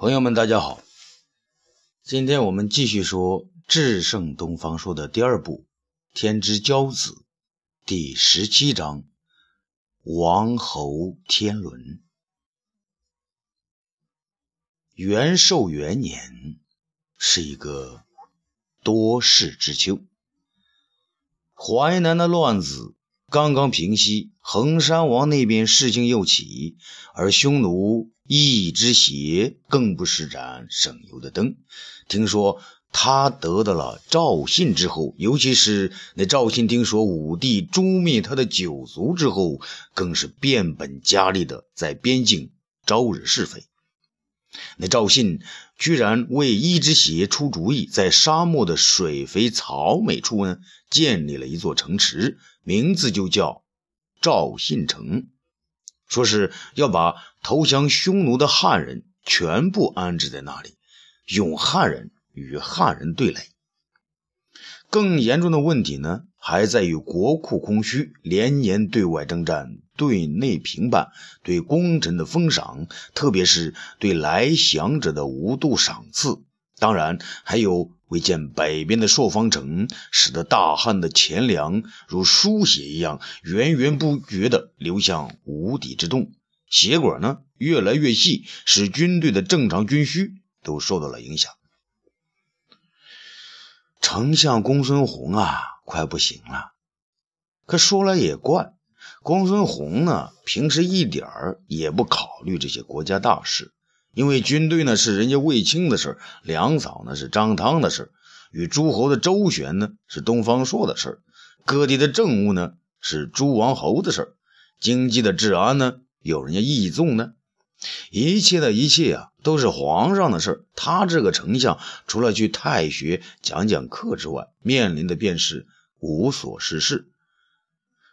朋友们，大家好。今天我们继续说《至圣东方说》的第二部《天之骄子》第十七章《王侯天伦》。元寿元年是一个多事之秋，淮南的乱子刚刚平息，衡山王那边事情又起，而匈奴。一只鞋更不施展省油的灯。听说他得到了赵信之后，尤其是那赵信听说武帝诛灭他的九族之后，更是变本加厉的在边境招惹是非。那赵信居然为一只鞋出主意，在沙漠的水肥草美处呢，建立了一座城池，名字就叫赵信城。说是要把投降匈奴的汉人全部安置在那里，用汉人与汉人对垒。更严重的问题呢，还在于国库空虚，连年对外征战，对内平叛，对功臣的封赏，特别是对来降者的无度赏赐，当然还有。未见北边的朔方城，使得大汉的钱粮如输血一样源源不绝地流向无底之洞，结果呢越来越细，使军队的正常军需都受到了影响。丞相公孙弘啊，快不行了。可说来也怪，公孙弘呢，平时一点儿也不考虑这些国家大事。因为军队呢是人家卫青的事粮草呢是张汤的事与诸侯的周旋呢是东方朔的事各地的政务呢是诸王侯的事经济的治安呢有人家义纵呢，一切的一切啊都是皇上的事他这个丞相除了去太学讲讲课之外，面临的便是无所事事。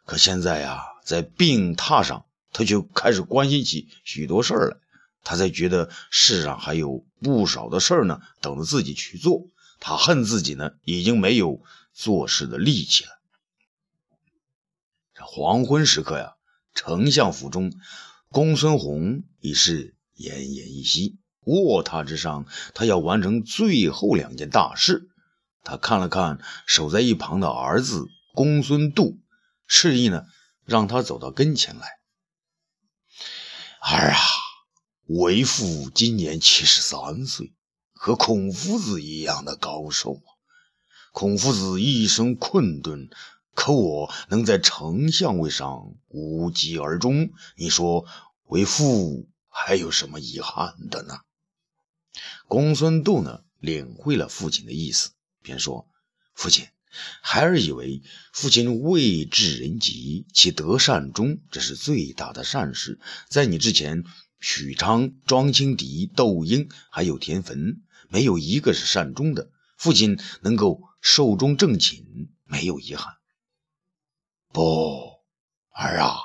可现在呀，在病榻上，他就开始关心起许多事儿来。他才觉得世上还有不少的事儿呢，等着自己去做。他恨自己呢，已经没有做事的力气了。这黄昏时刻呀，丞相府中，公孙弘已是奄奄一息。卧榻之上，他要完成最后两件大事。他看了看守在一旁的儿子公孙度，示意呢，让他走到跟前来。儿啊！为父今年七十三岁，和孔夫子一样的高寿啊！孔夫子一生困顿，可我能在丞相位上无疾而终，你说为父还有什么遗憾的呢？公孙度呢，领会了父亲的意思，便说：“父亲，孩儿以为父亲未至人疾，其德善终，这是最大的善事。在你之前。”许昌、庄青敌、窦婴，还有田汾，没有一个是善终的。父亲能够寿终正寝，没有遗憾。不，儿啊，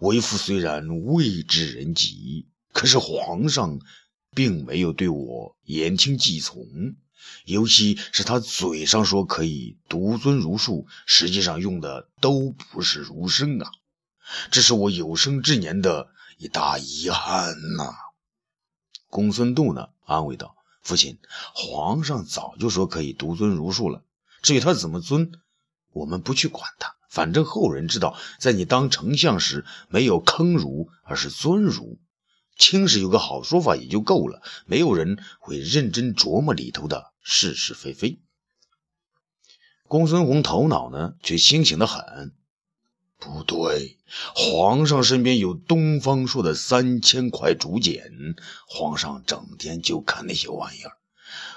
为父虽然未至人极，可是皇上并没有对我言听计从，尤其是他嘴上说可以独尊儒术，实际上用的都不是儒生啊，这是我有生之年的。一大遗憾呐！公孙度呢，安慰道：“父亲，皇上早就说可以独尊儒术了。至于他怎么尊，我们不去管他。反正后人知道，在你当丞相时，没有坑儒，而是尊儒。青史有个好说法也就够了，没有人会认真琢磨里头的是是非非。”公孙弘头脑呢，却清醒的很。不对，皇上身边有东方朔的三千块竹简，皇上整天就看那些玩意儿。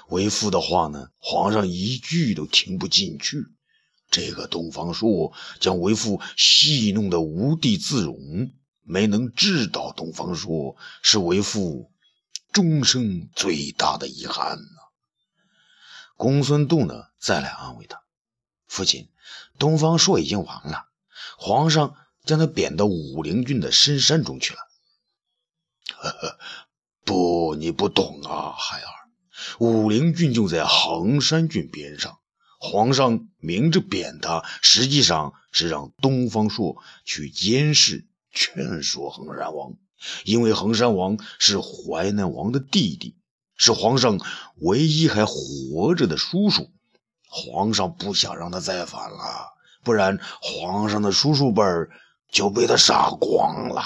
为父的话呢，皇上一句都听不进去。这个东方朔将为父戏弄得无地自容，没能治倒东方朔，是为父终生最大的遗憾呐。公孙度呢，再来安慰他：“父亲，东方朔已经亡了。”皇上将他贬到武陵郡的深山中去了。呵呵，不，你不懂啊，孩儿。武陵郡就在衡山郡边上。皇上明着贬他，实际上是让东方朔去监视、劝说衡山王，因为衡山王是淮南王的弟弟，是皇上唯一还活着的叔叔。皇上不想让他再反了，不然皇上的叔叔辈儿就被他杀光了。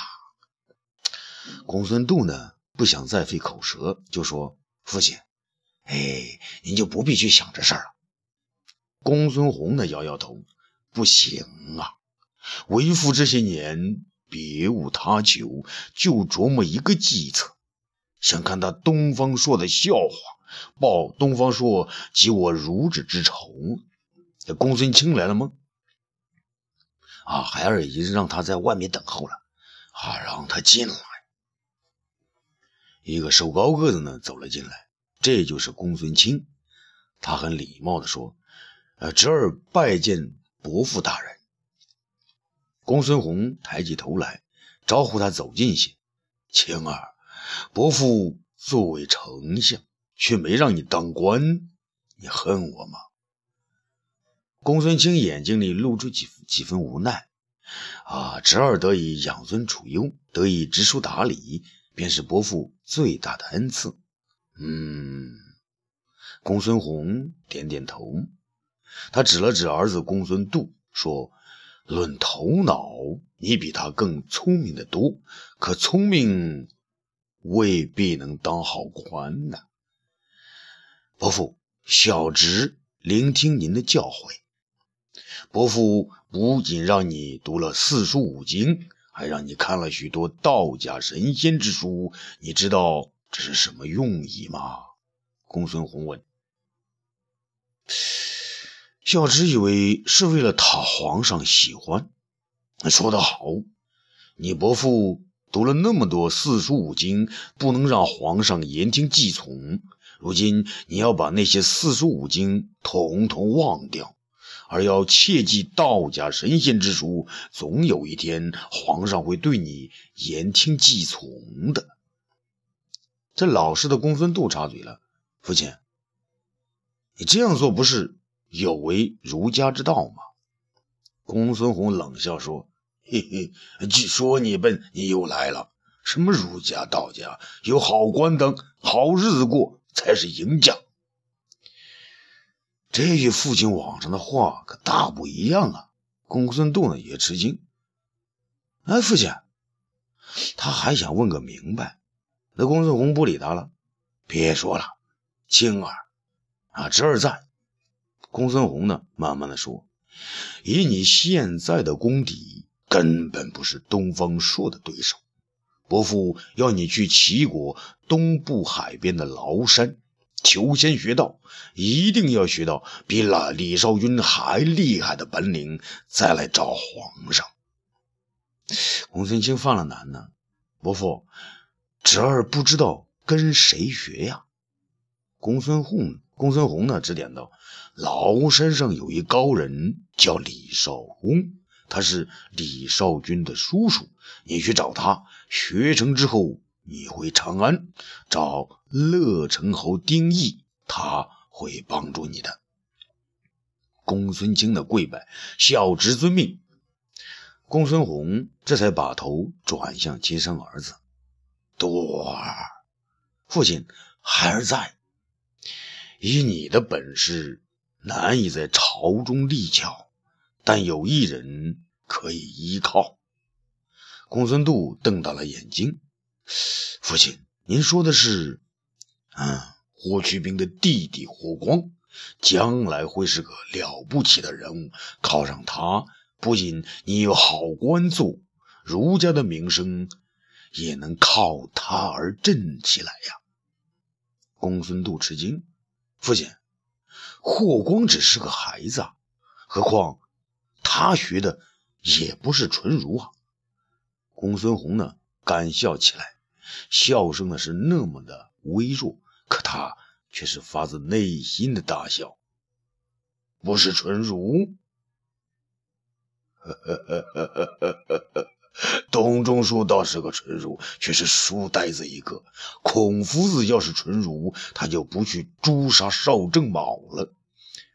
公孙度呢，不想再费口舌，就说：“父亲，哎，您就不必去想这事儿了。”公孙弘呢，摇摇头：“不行啊，为父这些年别无他求，就琢磨一个计策，想看他东方朔的笑话。”报东方朔及我孺子之仇。这公孙卿来了吗？啊，孩儿已经让他在外面等候了。啊，让他进来。一个瘦高个子呢走了进来，这就是公孙卿。他很礼貌地说：“呃，侄儿拜见伯父大人。”公孙弘抬起头来，招呼他走近些。青儿，伯父作为丞相。却没让你当官，你恨我吗？公孙卿眼睛里露出几几分无奈。啊，侄儿得以养尊处优，得以知书达理，便是伯父最大的恩赐。嗯，公孙弘点点头，他指了指儿子公孙度，说：“论头脑，你比他更聪明的多，可聪明未必能当好官呢。”伯父，小侄聆听您的教诲。伯父不仅让你读了四书五经，还让你看了许多道家神仙之书。你知道这是什么用意吗？公孙弘问。小侄以为是为了讨皇上喜欢。说得好，你伯父读了那么多四书五经，不能让皇上言听计从。如今你要把那些四书五经统统忘掉，而要切记道家神仙之书，总有一天皇上会对你言听计从的。这老实的公孙度插嘴了：“父亲，你这样做不是有违儒家之道吗？”公孙弘冷笑说：“嘿嘿，据说你笨，你又来了。什么儒家、道家？有好官当，好日子过。”才是赢家。这与父亲网上的话可大不一样啊！公孙度呢也吃惊。哎，父亲，他还想问个明白。那公孙弘不理他了。别说了，青儿啊，侄儿在。公孙弘呢，慢慢的说：“以你现在的功底，根本不是东方朔的对手。”伯父要你去齐国东部海边的崂山求仙学道，一定要学到比那李少君还厉害的本领，再来找皇上。公孙卿犯了难呢，伯父，侄儿不知道跟谁学呀？公孙弘，公孙弘呢，指点道：崂山上有一高人叫李少公。他是李少君的叔叔，你去找他学成之后，你回长安找乐成侯丁义，他会帮助你的。公孙卿的跪拜，小侄遵命。公孙弘这才把头转向亲生儿子多儿，父亲，孩儿在。以你的本事，难以在朝中立脚。但有一人可以依靠。公孙度瞪大了眼睛：“父亲，您说的是……嗯，霍去病的弟弟霍光，将来会是个了不起的人物。靠上他，不仅你有好官做，儒家的名声也能靠他而振起来呀。”公孙度吃惊：“父亲，霍光只是个孩子，何况……”他学的也不是纯儒啊！公孙弘呢，干笑起来，笑声呢是那么的微弱，可他却是发自内心的大笑。不是纯儒，呵呵呵呵呵呵呵董仲舒倒是个纯儒，却是书呆子一个。孔夫子要是纯儒，他就不去诛杀邵正卯了。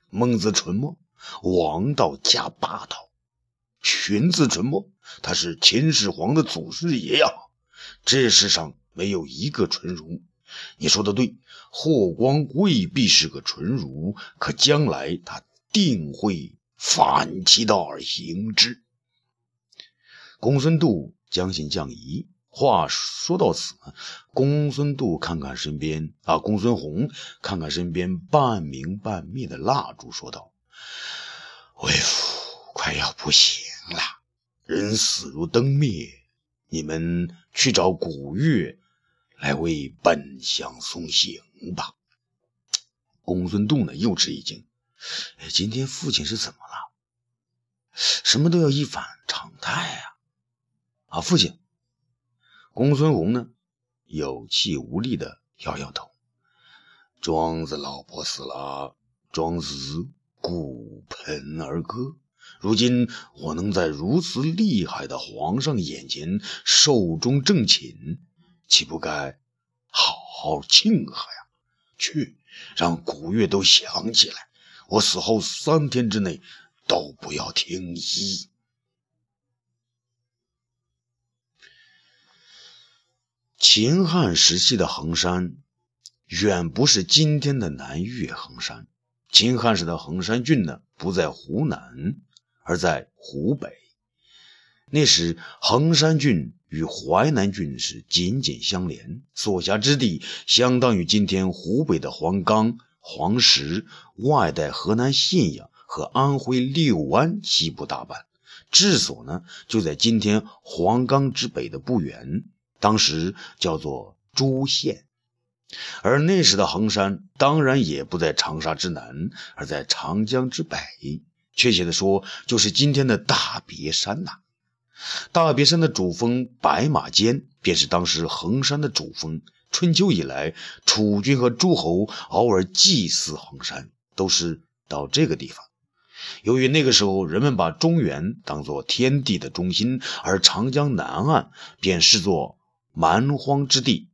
孟子纯吗？王道加霸道，荀子纯不？他是秦始皇的祖师爷呀！这世上没有一个纯儒，你说的对，霍光未必是个纯儒，可将来他定会反其道而行之。公孙度将信将疑。话说到此，公孙度看看身边啊，公孙弘看看身边半明半灭的蜡烛，说道：“为父快要不行了，人死如灯灭，你们去找古月来为本相送行吧。”公孙度呢，又吃一惊：“哎今天父亲是怎么了？什么都要一反常态啊！啊，父亲。”公孙弘呢，有气无力的摇摇头。庄子老婆死了，庄子骨盆而歌。如今我能在如此厉害的皇上眼前寿终正寝，岂不该好好庆贺呀？去，让古月都想起来，我死后三天之内都不要听医。秦汉时期的衡山，远不是今天的南岳衡山。秦汉时的衡山郡呢，不在湖南，而在湖北。那时，衡山郡与淮南郡是紧紧相连，所辖之地相当于今天湖北的黄冈、黄石，外带河南信阳和安徽六安西部大半。治所呢，就在今天黄冈之北的不远。当时叫做朱县，而那时的衡山当然也不在长沙之南，而在长江之北。确切的说，就是今天的大别山呐。大别山的主峰白马尖，便是当时衡山的主峰。春秋以来，楚军和诸侯偶尔祭祀衡山，都是到这个地方。由于那个时候人们把中原当作天地的中心，而长江南岸便视作。蛮荒之地，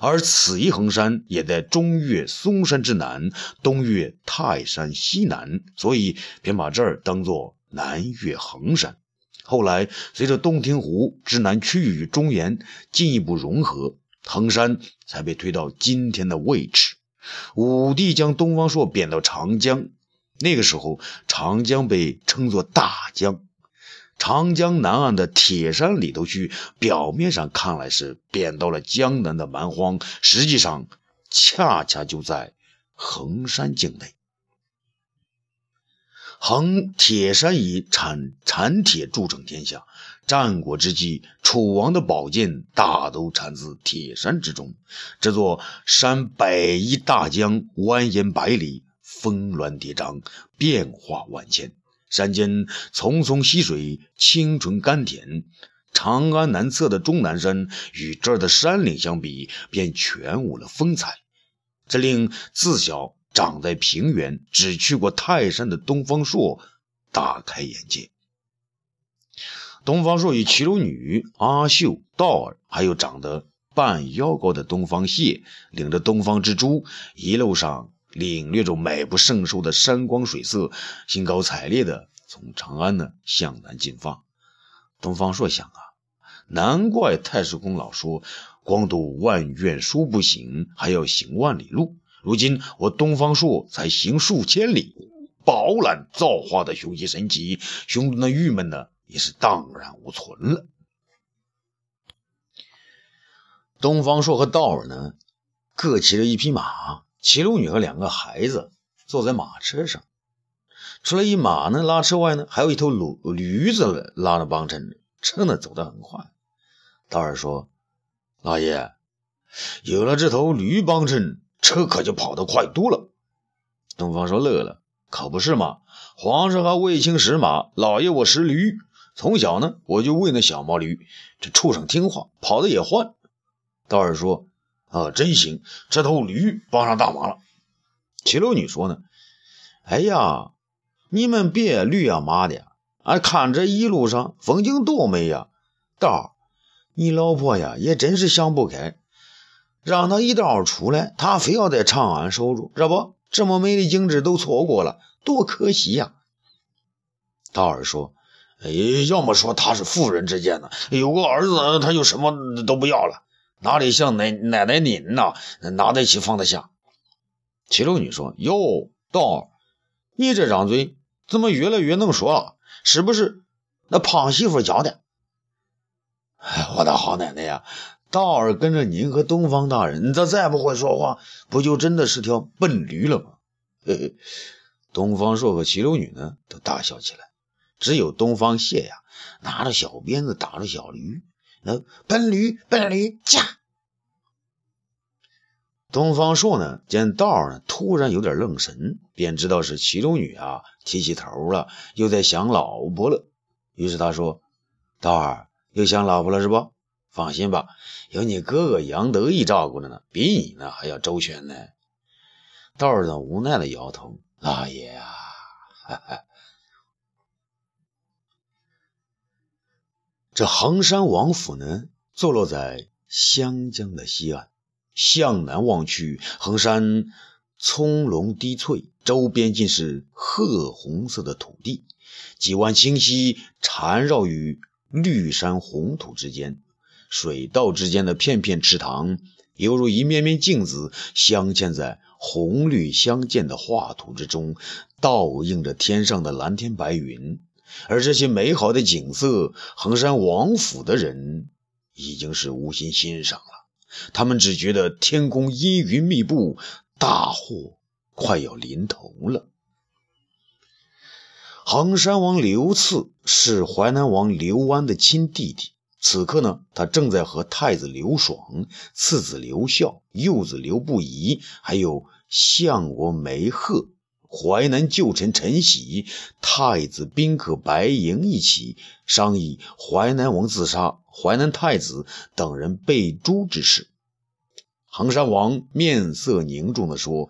而此一衡山也在中岳嵩山之南，东岳泰山西南，所以便把这儿当作南岳衡山。后来随着洞庭湖之南区域与中原进一步融合，衡山才被推到今天的位置。武帝将东方朔贬到长江，那个时候长江被称作大江。长江南岸的铁山里头去，表面上看来是贬到了江南的蛮荒，实际上恰恰就在衡山境内。衡铁山以产产铁著称天下，战国之际，楚王的宝剑大都产自铁山之中。这座山北依大江，蜿蜒百里，峰峦叠嶂，变化万千。山间淙淙溪水，清纯甘甜。长安南侧的终南山与这儿的山岭相比，便全无了风采。这令自小长在平原、只去过泰山的东方朔大开眼界。东方朔与齐鲁女阿秀、道儿，还有长得半腰高的东方谢，领着东方之珠，一路上。领略着美不胜收的山光水色，兴高采烈地从长安呢向南进发。东方朔想啊，难怪太史公老说“光读万卷书不行，还要行万里路”。如今我东方朔才行数千里，饱览造化的雄奇神奇，兄弟的郁闷呢也是荡然无存了。东方朔和道儿呢各骑着一匹马。齐鲁女和两个孩子坐在马车上，除了一马呢拉车外呢，还有一头驴驴子拉着帮衬，车呢走得很快。道儿说：“老爷，有了这头驴帮衬，车可就跑得快多了。”东方说乐了：“可不是嘛，皇上还未亲使马，老爷我识驴，从小呢我就喂那小毛驴，这畜生听话，跑得也欢。”道儿说。啊，真行！这头驴帮上大忙了。齐鲁女说呢：“哎呀，你们别驴啊马的，俺看这一路上风景多美呀！道，你老婆呀也真是想不开，让她一道出来，她非要在长安守住，这不，这么美的景致都错过了，多可惜呀！”道儿说：“哎，要么说他是妇人之见呢，有个儿子他就什么都不要了。”哪里像奶奶奶您呐，拿得起放得下？齐楼女说：“哟，道儿，你这张嘴怎么越来越能说了？是不是那胖媳妇教的？”，我的好奶奶呀，道儿跟着您和东方大人，这再不会说话，不就真的是条笨驴了吗？东方朔和齐楼女呢，都大笑起来。只有东方谢呀，拿着小鞭子打着小驴。那笨驴，笨驴，驾！东方朔呢，见道儿呢突然有点愣神，便知道是齐州女啊提起头了，又在想老婆了。于是他说：“道儿又想老婆了是不？放心吧，有你哥哥杨得意照顾着呢，比你呢还要周全呢。”道儿呢无奈的摇头：“老爷啊，这衡山王府呢，坐落在湘江的西岸，向南望去，衡山葱茏低翠，周边尽是褐红色的土地，几湾清溪缠绕于绿山红土之间，水道之间的片片池塘，犹如一面面镜子，镶嵌在红绿相间的画图之中，倒映着天上的蓝天白云。而这些美好的景色，衡山王府的人已经是无心欣赏了。他们只觉得天空阴云密布，大祸快要临头了。衡山王刘赐是淮南王刘安的亲弟弟，此刻呢，他正在和太子刘爽、次子刘孝、幼子刘不疑，还有相国梅鹤。淮南旧臣陈喜、太子宾客白莹一起商议淮南王自杀、淮南太子等人被诛之事。衡山王面色凝重地说：“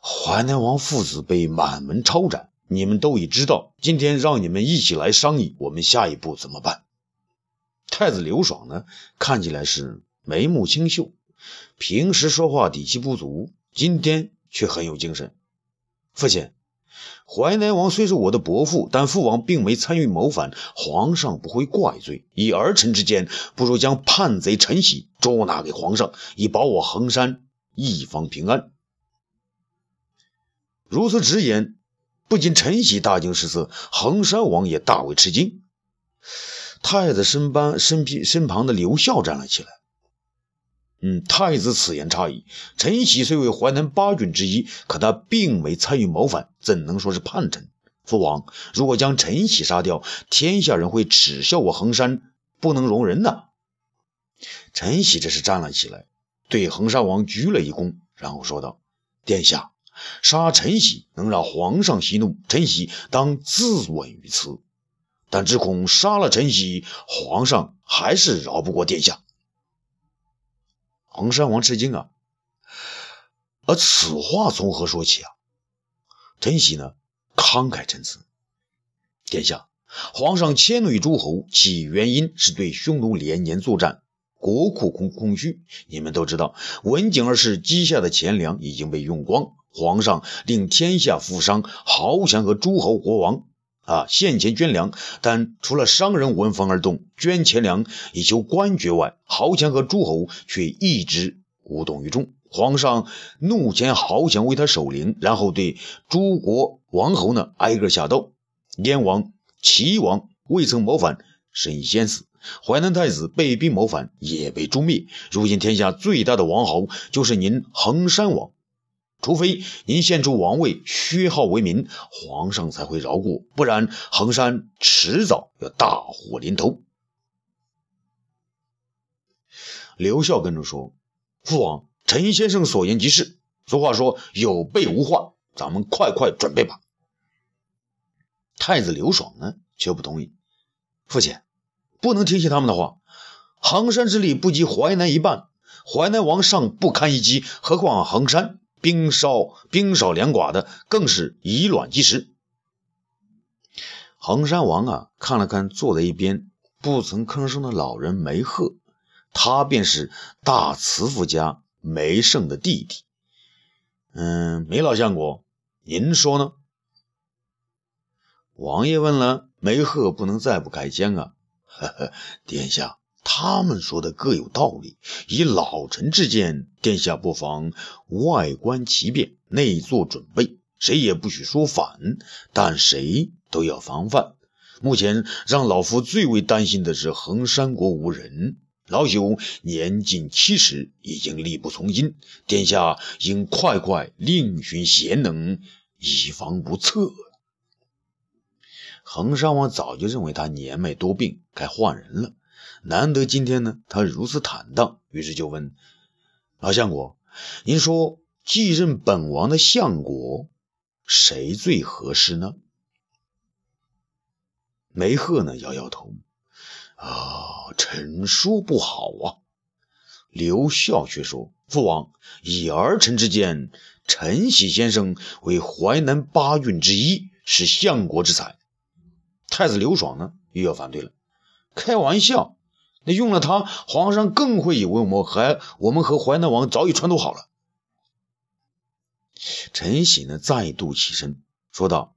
淮南王父子被满门抄斩，你们都已知道。今天让你们一起来商议，我们下一步怎么办？”太子刘爽呢，看起来是眉目清秀，平时说话底气不足，今天却很有精神。父亲，淮南王虽是我的伯父，但父王并没参与谋反，皇上不会怪罪。以儿臣之见，不如将叛贼陈喜捉拿给皇上，以保我衡山一方平安。如此直言，不仅陈喜大惊失色，衡山王也大为吃惊。太子身班身边身旁的刘孝站了起来。嗯，太子此言差矣。陈喜虽为淮南八郡之一，可他并没参与谋反，怎能说是叛臣？父王，如果将陈喜杀掉，天下人会耻笑我衡山，不能容人呐！陈喜这是站了起来，对衡山王鞠了一躬，然后说道：“殿下，杀陈喜能让皇上息怒，陈喜当自刎于此。但只恐杀了陈喜，皇上还是饶不过殿下。”衡山王吃惊啊！而此话从何说起啊？陈喜呢，慷慨陈词：“殿下，皇上迁怒于诸侯，其原因是对匈奴连年作战，国库空空虚。你们都知道，文景二世积下的钱粮已经被用光，皇上令天下富商豪强和诸侯国王。”啊，献钱捐粮，但除了商人闻风而动，捐钱粮以求官爵外，豪强和诸侯却一直无动于衷。皇上怒遣豪强为他守灵，然后对诸国王侯呢挨个下刀。燕王、齐王未曾谋反，身先死；淮南太子被逼谋反，也被诛灭。如今天下最大的王侯就是您衡山王。除非您献出王位，削号为民，皇上才会饶过，不然衡山迟早要大祸临头。刘孝跟着说：“父王，陈先生所言极是。俗话说有备无患，咱们快快准备吧。”太子刘爽呢，却不同意：“父亲，不能听信他们的话。衡山之力不及淮南一半，淮南王尚不堪一击，何况衡山？”兵少兵少粮寡的，更是以卵击石。衡山王啊，看了看坐在一边不曾吭声的老人梅鹤，他便是大慈父家梅胜的弟弟。嗯，梅老相国，您说呢？王爷问了，梅鹤不能再不开腔啊。呵 呵，殿下，他们说的各有道理。以老臣之见，殿下不妨外观其变，内做准备，谁也不许说反，但谁都要防范。目前让老夫最为担心的是衡山国无人。老朽年近七十，已经力不从心，殿下应快快另寻贤能，以防不测。衡山王早就认为他年迈多病，该换人了。难得今天呢，他如此坦荡，于是就问老相国：“您说继任本王的相国，谁最合适呢？”梅鹤呢，摇摇头。啊，臣说不好啊。刘孝却说：“父王，以儿臣之见，陈喜先生为淮南八郡之一，是相国之才。”太子刘爽呢，又要反对了：“开玩笑，那用了他，皇上更会以为我们还我们和淮南王早已串通好了。”陈喜呢，再度起身说道：“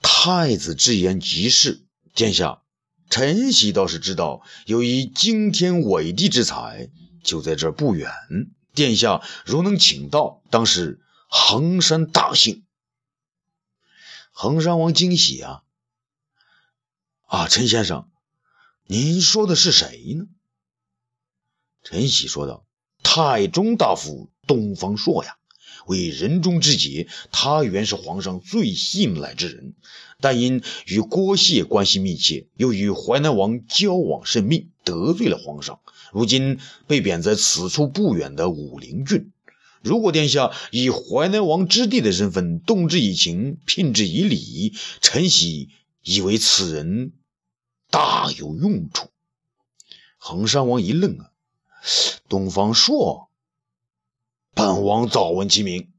太子之言极是，殿下。”陈喜倒是知道有一惊天伟地之才，就在这不远。殿下如能请到，当是衡山大幸。衡山王惊喜啊！啊，陈先生，您说的是谁呢？陈喜说道：“太中大夫东方朔呀。”为人中之杰，他原是皇上最信赖之人，但因与郭谢关系密切，又与淮南王交往甚密，得罪了皇上。如今被贬在此处不远的武陵郡。如果殿下以淮南王之弟的身份动之以情，聘之以礼，陈喜以为此人大有用处。衡山王一愣啊，东方朔。本王早闻其名，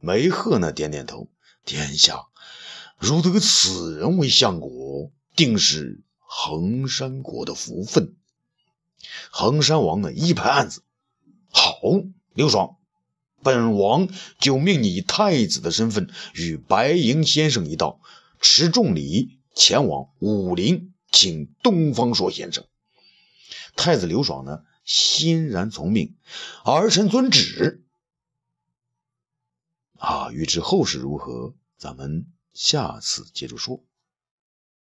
梅鹤呢点点头。殿下如得此人为相国，定是衡山国的福分。衡山王呢一拍案子：“好，刘爽，本王就命你以太子的身份，与白银先生一道，持重礼前往武陵，请东方朔先生。”太子刘爽呢？欣然从命，儿臣遵旨。啊，欲知后事如何，咱们下次接着说。